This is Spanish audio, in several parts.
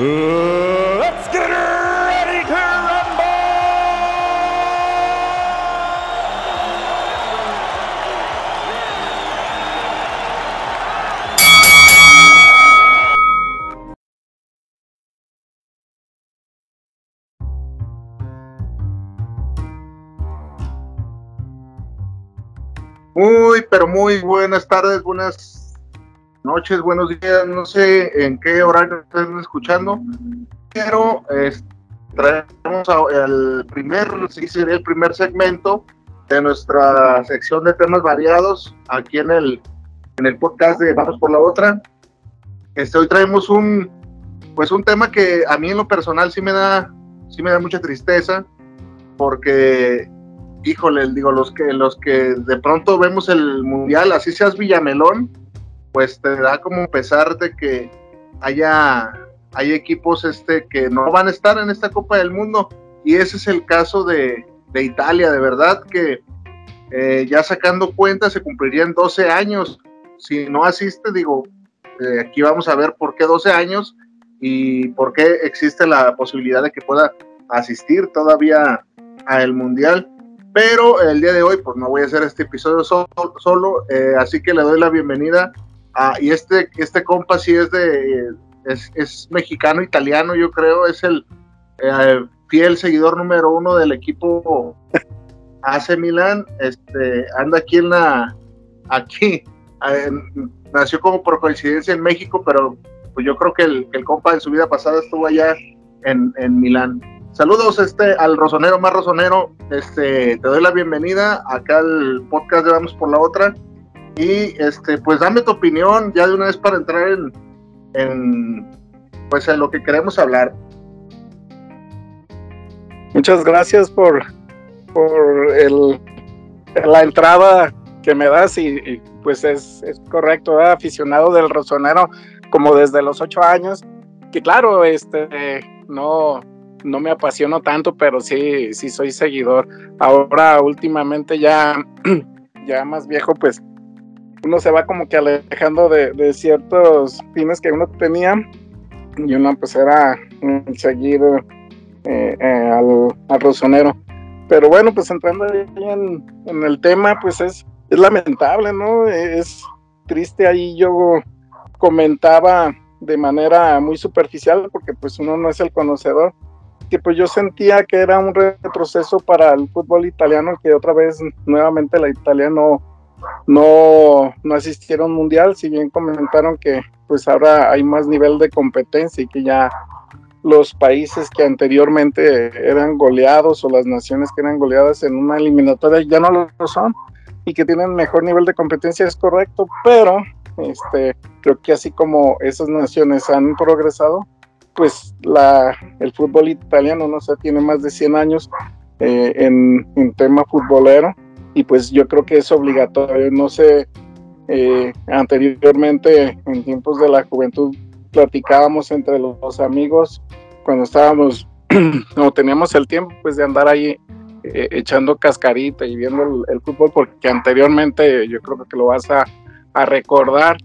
let's get ready to rumble! Muy, pero muy buenas tardes, buenas noches, buenos días. No sé en qué horario están escuchando, pero es, traemos el primer, sí, sería el primer segmento de nuestra sección de temas variados aquí en el, en el podcast de Vamos por la Otra. Este, hoy traemos un, pues un tema que a mí en lo personal sí me da, sí me da mucha tristeza, porque híjole, digo, los que, los que de pronto vemos el mundial, así seas Villamelón, pues te da como pesar de que haya, hay equipos este, que no van a estar en esta Copa del Mundo. Y ese es el caso de, de Italia, de verdad que eh, ya sacando cuentas se cumplirían 12 años. Si no asiste, digo, eh, aquí vamos a ver por qué 12 años y por qué existe la posibilidad de que pueda asistir todavía al mundial pero el día de hoy pues no voy a hacer este episodio solo, solo eh, así que le doy la bienvenida a, y este, este compa sí es de, es, es mexicano italiano yo creo, es el eh, fiel seguidor número uno del equipo AC Milan, este, anda aquí en la, aquí, eh, nació como por coincidencia en México, pero pues yo creo que el, el compa en su vida pasada estuvo allá en, en Milán. Saludos este, al rosonero más rosonero. Este, te doy la bienvenida acá al podcast de Vamos por la Otra. Y este, pues dame tu opinión ya de una vez para entrar en, en pues en lo que queremos hablar. Muchas gracias por, por el, la entrada que me das y, pues es, es correcto, aficionado del rosonero como desde los ocho años, que claro, este, no, no me apasiono tanto, pero sí, sí soy seguidor. Ahora últimamente ya, ya más viejo, pues uno se va como que alejando de, ciertos fines que uno tenía y uno pues era seguir eh, eh, al, al rosonero. Pero bueno, pues entrando ahí en, en, el tema, pues es, es lamentable, ¿no? Es triste ahí yo comentaba de manera muy superficial porque pues uno no es el conocedor que pues yo sentía que era un retroceso para el fútbol italiano que otra vez nuevamente la Italia no, no, no asistieron mundial, si bien comentaron que pues ahora hay más nivel de competencia y que ya los países que anteriormente eran goleados o las naciones que eran goleadas en una eliminatoria ya no lo son y que tienen mejor nivel de competencia es correcto, pero este creo que así como esas naciones han progresado, pues la, el fútbol italiano, no sé, tiene más de 100 años eh, en, en, tema futbolero y pues yo creo que es obligatorio, no sé, eh, anteriormente en tiempos de la juventud platicábamos entre los, amigos cuando estábamos o teníamos el tiempo pues de andar ahí eh, echando cascarita y viendo el, el, fútbol porque anteriormente yo creo que lo vas a, a recordar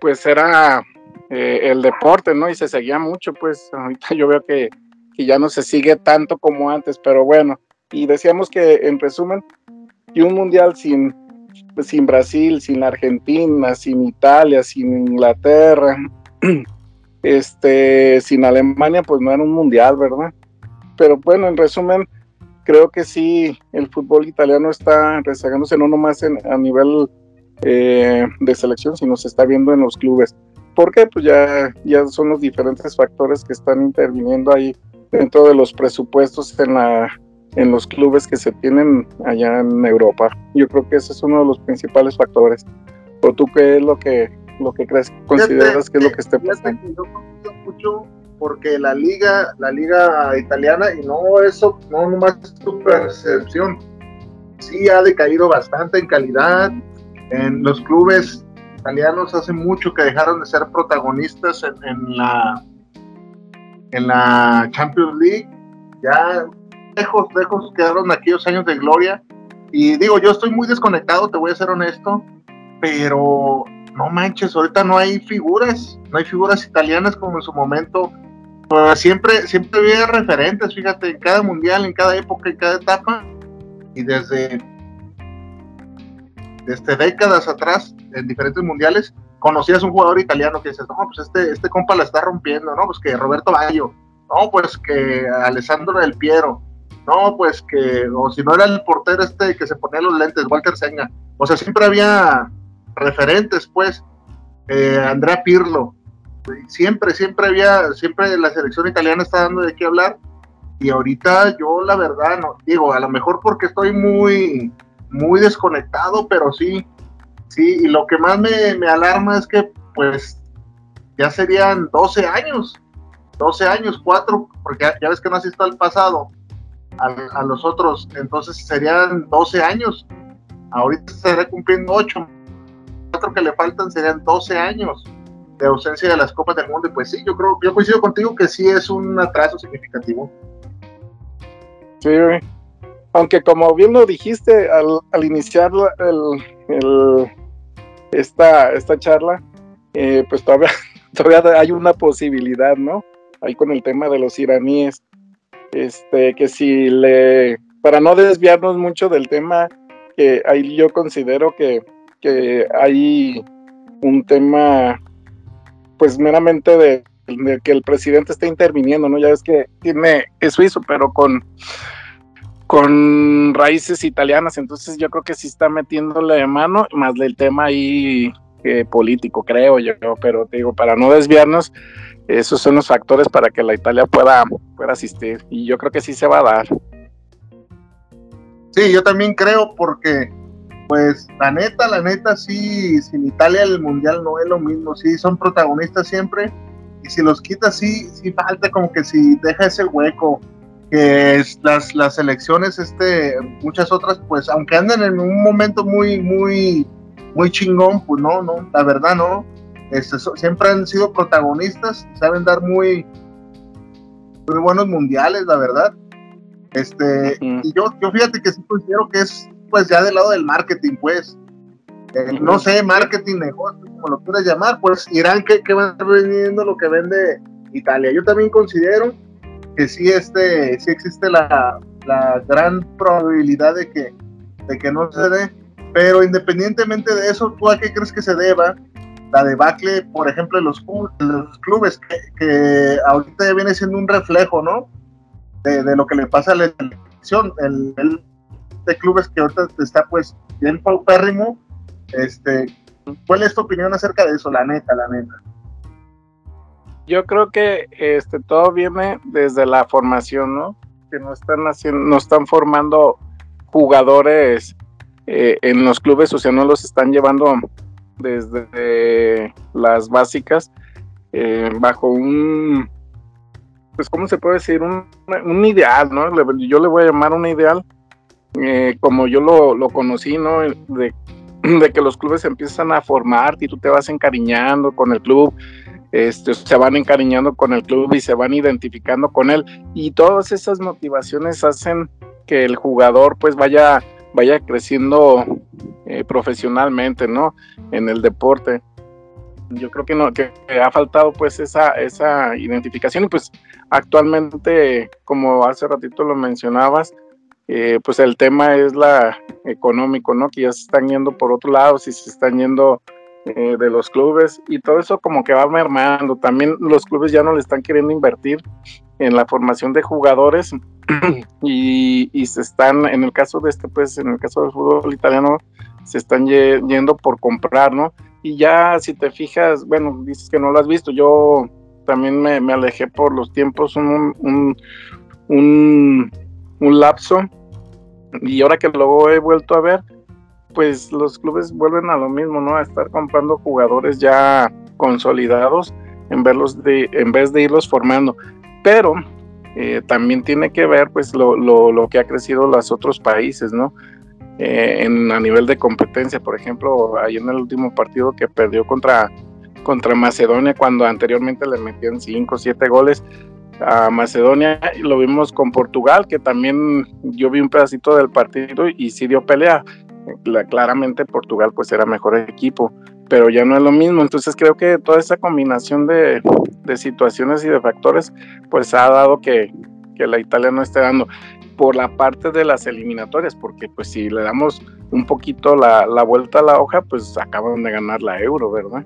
pues era eh, el deporte, ¿no? Y se seguía mucho, pues ahorita yo veo que, que, ya no se sigue tanto como antes, pero bueno, y decíamos que en resumen, y un mundial sin, sin Brasil, sin Argentina, sin Italia, sin Inglaterra, este, sin Alemania, pues no era un mundial, ¿verdad? Pero bueno, en resumen, creo que sí, el fútbol italiano está rezagándose no nomás en, a nivel eh, de selección, sino se está viendo en los clubes. porque Pues ya, ya son los diferentes factores que están interviniendo ahí dentro de los presupuestos en, la, en los clubes que se tienen allá en Europa. Yo creo que ese es uno de los principales factores. ¿O tú qué es lo que, lo que crees, consideras fíjate, que es lo que esté pasando? Yo confío mucho porque la liga, la liga italiana, y no eso, no nomás tu percepción, sí ha decaído bastante en calidad. En los clubes italianos hace mucho que dejaron de ser protagonistas en, la en la Champions League. Ya lejos, lejos quedaron aquellos años de gloria. Y digo, yo estoy muy desconectado, te voy a ser honesto, pero no manches, ahorita no hay figuras, no hay figuras italianas como en su momento. siempre, siempre había referentes, fíjate, en cada mundial, en cada época, en cada etapa, y desde, desde décadas atrás, en diferentes mundiales, conocías un jugador italiano que dices, no, pues este, este compa la está rompiendo, ¿no? Pues que Roberto Baggio, no, pues que Alessandro Del Piero, no, pues que, o si no era el portero este que se ponía los lentes, Walter Senga, o sea, siempre había referentes, pues, eh, Andrea Pirlo, siempre, siempre había, siempre la selección italiana está dando de qué hablar, y ahorita yo la verdad, no, digo, a lo mejor porque estoy muy, muy desconectado, pero sí, sí, y lo que más me, me alarma es que, pues, ya serían 12 años, 12 años, 4, porque ya, ves que no asisto al pasado, a, a, los otros, entonces serían 12 años, ahorita estaré cumpliendo 8, que le faltan serían 12 años de ausencia de las Copas del Mundo. Y pues sí, yo creo, yo coincido contigo que sí es un atraso significativo. Sí, aunque como bien lo dijiste al, al iniciar el, esta, esta charla, eh, pues todavía, todavía hay una posibilidad, ¿no? Ahí con el tema de los iraníes, este, que si le, para no desviarnos mucho del tema, que ahí yo considero que que hay un tema, pues meramente de, que el presidente está interviniendo, ¿no? Ya ves que tiene, es suizo, pero con, con raíces italianas, entonces yo creo que sí está metiéndole de mano, más del tema ahí eh, político, creo yo, pero te digo, para no desviarnos, esos son los factores para que la Italia pueda, pueda asistir, y yo creo que sí se va a dar. Sí, yo también creo porque pues la neta, la neta, sí, sin Italia el mundial no es lo mismo, sí, son protagonistas siempre, y si los quitas, sí, sí falta como que si deja ese hueco, que es las, las elecciones, este, muchas otras, pues aunque anden en un momento muy, muy, muy chingón, pues no, no, la verdad no, este, siempre han sido protagonistas, saben dar muy, muy buenos mundiales, la verdad. Este, y yo, yo fíjate que sí considero que es pues ya del lado del marketing, pues. Eh, no sé, marketing, negocio, como lo quieras llamar, pues Irán que, que va vendiendo lo que vende Italia. Yo también considero que sí, este, sí existe la, la gran probabilidad de que, de que no se dé, pero independientemente de eso, ¿tú a qué crees que se deba la debacle, por ejemplo, de los, clubes, que, ahorita viene siendo un reflejo, ¿no? De, de, lo que le pasa a la elección. El, el de clubes que ahorita está pues bien paupérrimo. Este, ¿Cuál es tu opinión acerca de eso, la neta, la neta? Yo creo que este todo viene desde la formación, ¿no? Que no están haciendo, no están formando jugadores eh, en los clubes, o sea, no los están llevando desde las básicas eh, bajo un, pues, ¿cómo se puede decir? Un, un ideal, ¿no? Yo le voy a llamar un ideal eh, como yo lo, conocí, ¿no? De, que los clubes empiezan a formar y tú te vas encariñando con el club, este, se van encariñando con el club y se van identificando con él y todas esas motivaciones hacen que el jugador pues vaya, vaya creciendo eh, profesionalmente, ¿no? En el deporte. Yo creo que no, que, ha faltado pues esa, esa identificación y pues actualmente, como hace ratito lo mencionabas, eh, pues el tema es la económico, ¿no? Que ya se están yendo por otro lado, si se están yendo eh, de los clubes y todo eso como que va mermando. También los clubes ya no le están queriendo invertir en la formación de jugadores y, se están, en el caso de este, pues en el caso del fútbol italiano, se están yendo por comprar, ¿no? Y ya si te fijas, bueno, dices que no lo has visto, yo también me, alejé por los tiempos un, un un lapso y ahora que lo he vuelto a ver, pues los clubes vuelven a lo mismo, ¿no? A estar comprando jugadores ya consolidados en, verlos de, en vez de irlos formando. Pero eh, también tiene que ver pues lo, lo, que ha crecido los otros países, ¿no? Eh, en, a nivel de competencia, por ejemplo, ahí en el último partido que perdió contra, contra Macedonia, cuando anteriormente le metían 5 o 7 goles a Macedonia, lo vimos con Portugal, que también yo vi un pedacito del partido y sí dio pelea. claramente Portugal pues era mejor equipo, pero ya no es lo mismo. Entonces creo que toda esa combinación de, de situaciones y de factores, pues ha dado que, que la Italia no esté dando por la parte de las eliminatorias, porque pues si le damos un poquito la, la vuelta a la hoja, pues acaban de ganar la euro, ¿verdad?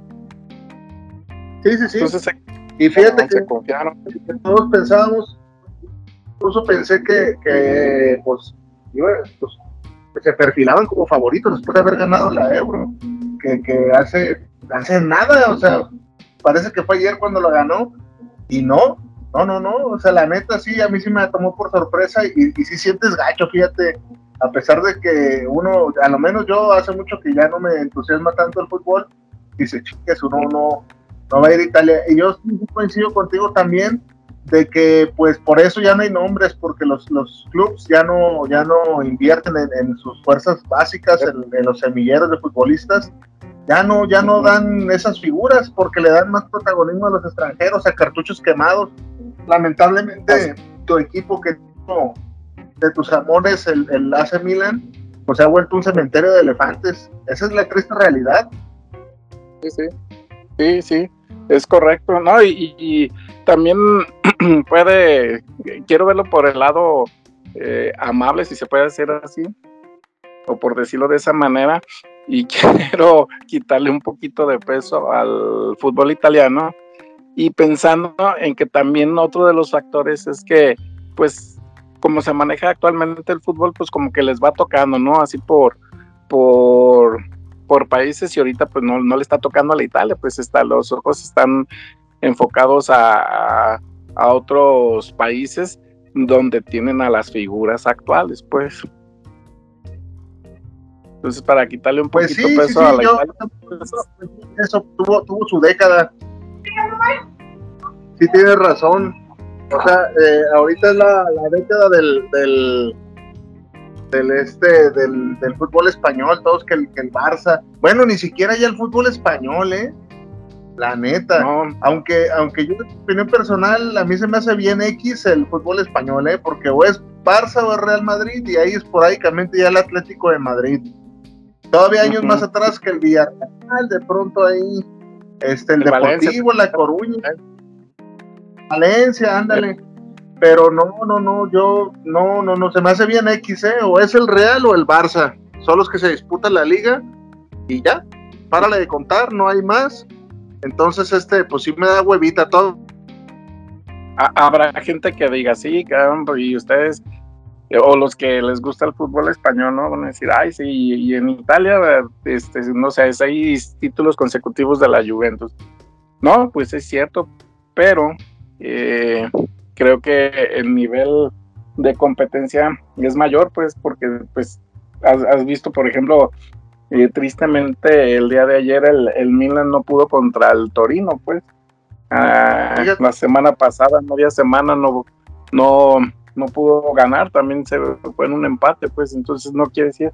Sí, sí, sí. Entonces, y fíjate que, confiaron. todos pensábamos, incluso pensé que, que pues, pues, se perfilaban como favoritos después de haber ganado la euro, que, que hace, hace nada, o sea, parece que fue ayer cuando lo ganó y no, no, no, no, o sea, la neta sí, a mí sí me tomó por sorpresa y, y sí sientes gacho, fíjate, a pesar de que uno, a lo menos yo hace mucho que ya no me entusiasma tanto el fútbol, dice, chiques, uno no, no va a ir a Italia. Y yo coincido contigo también de que pues por eso ya no hay nombres, porque los, los clubs ya no, ya no invierten en, sus fuerzas básicas, en, en, los semilleros de futbolistas, ya no, ya no dan esas figuras porque le dan más protagonismo a los extranjeros, a cartuchos quemados. Lamentablemente, tu equipo que de tus amores, el, el AC Milan, pues se ha vuelto un cementerio de elefantes. Esa es la triste realidad. Sí, sí. Sí, sí, es correcto, ¿no? Y, también puede, quiero verlo por el lado eh, amable, si se puede hacer así, o por decirlo de esa manera, y quiero quitarle un poquito de peso al fútbol italiano y pensando en que también otro de los factores es que pues como se maneja actualmente el fútbol pues como que les va tocando, ¿no? Así por por por países y ahorita pues no, no le está tocando a la Italia, pues está, los ojos están enfocados a, a otros países donde tienen a las figuras actuales, pues. Entonces, para quitarle un pues poquito peso a la Italia. Pues, eso tuvo, tuvo su década. Sí, tienes razón. O sea, eh, ahorita es la, la década del, del, del este del, del, fútbol español, todos que el, que el Barça. Bueno, ni siquiera ya el fútbol español, ¿eh? La neta. Aunque, aunque yo, en opinión personal, a mí se me hace bien X el fútbol español, ¿eh? Porque o es Barça o es Real Madrid y ahí esporádicamente ya el Atlético de Madrid. Todavía años más atrás que el Villarreal, de pronto ahí, este, el, Deportivo, La Coruña, Valencia, ándale. Pero no, no, no, yo, no, no, no, se me hace bien X, ¿eh? O es el Real o el Barça. Son los que se disputan la liga y ya, párale de contar, no hay más. Entonces, este, pues sí me da huevita todo. Habrá gente que diga, sí, caramba, y ustedes o los que les gusta el fútbol español, ¿no? Van a decir, ay, sí, y en Italia, este, no sé, seis títulos consecutivos de la Juventus. No, pues es cierto, pero eh, creo que el nivel de competencia es mayor, pues, porque, pues, has, visto, por ejemplo, eh, tristemente el día de ayer el, el, Milan no pudo contra el Torino, pues. Ah, la semana pasada, media semana, no, no no pudo ganar, también se fue en un empate, pues entonces no quiere decir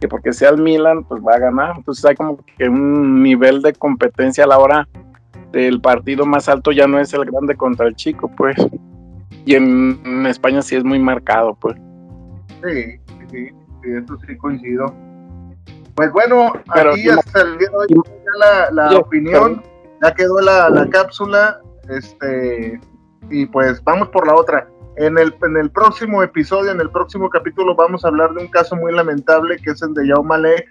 que porque sea el Milan, pues va a ganar. Entonces hay como que un nivel de competencia a la hora del partido más alto ya no es el grande contra el chico, pues. Y en, España sí es muy marcado, pues. Sí, sí, sí, eso sí coincido. Pues bueno, aquí hasta el día de hoy ya la, opinión, ya quedó la, la cápsula, este, y pues vamos por la otra. En el, en el próximo episodio, en el próximo capítulo, vamos a hablar de un caso muy lamentable que es el de Yao Malé.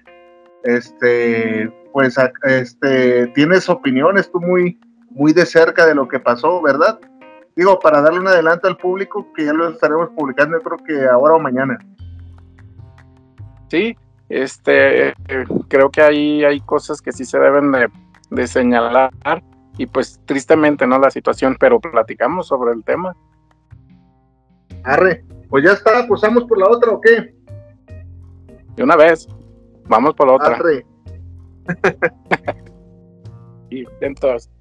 Este, pues, este, tienes opiniones tú muy, muy de cerca de lo que pasó, ¿verdad? Digo, para darle un adelanto al público, que ya lo estaremos publicando, creo que ahora o mañana. Sí, este, creo que ahí hay cosas que sí se deben de, de señalar y pues tristemente, ¿no? La situación, pero platicamos sobre el tema. Arre, pues ya está, pues vamos por la otra o qué? De una vez, vamos por la otra. Arre. y entonces.